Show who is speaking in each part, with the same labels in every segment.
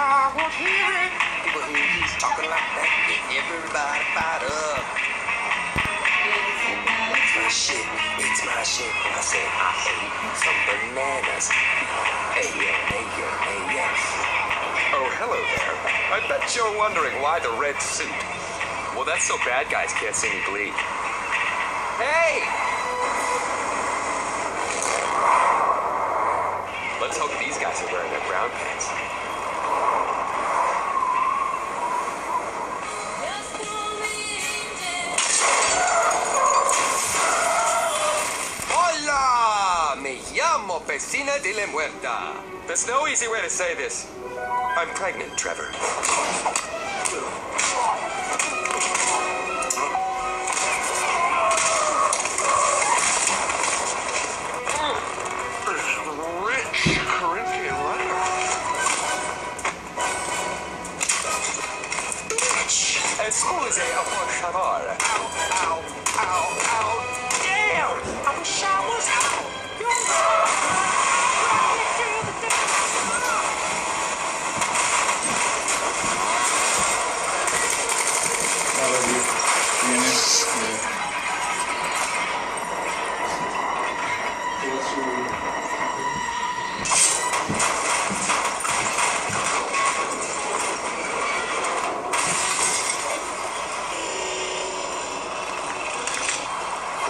Speaker 1: I won't hear it.
Speaker 2: People hear talking like that, get everybody fired up. It's my shit, it's my shit. I said I ate some bananas. Hey yeah, hey yeah, hey yeah.
Speaker 3: Oh, hello there. I bet you're wondering why the red suit. Well, that's so bad guys can't see me bleed. Hey! Let's hope these guys are wearing their brown pants.
Speaker 2: Hola! Me llamo de la Muerta.
Speaker 3: There's no easy way to say this. I'm pregnant, Trevor.
Speaker 1: Rich Corinthian letter.
Speaker 3: Excuse, por favor.
Speaker 1: Ow, ow, ow.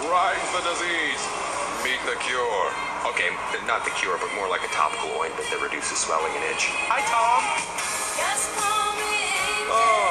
Speaker 3: Crying for disease. Meet the cure. Okay, not the cure, but more like a topical ointment that reduces swelling and itch. Hi,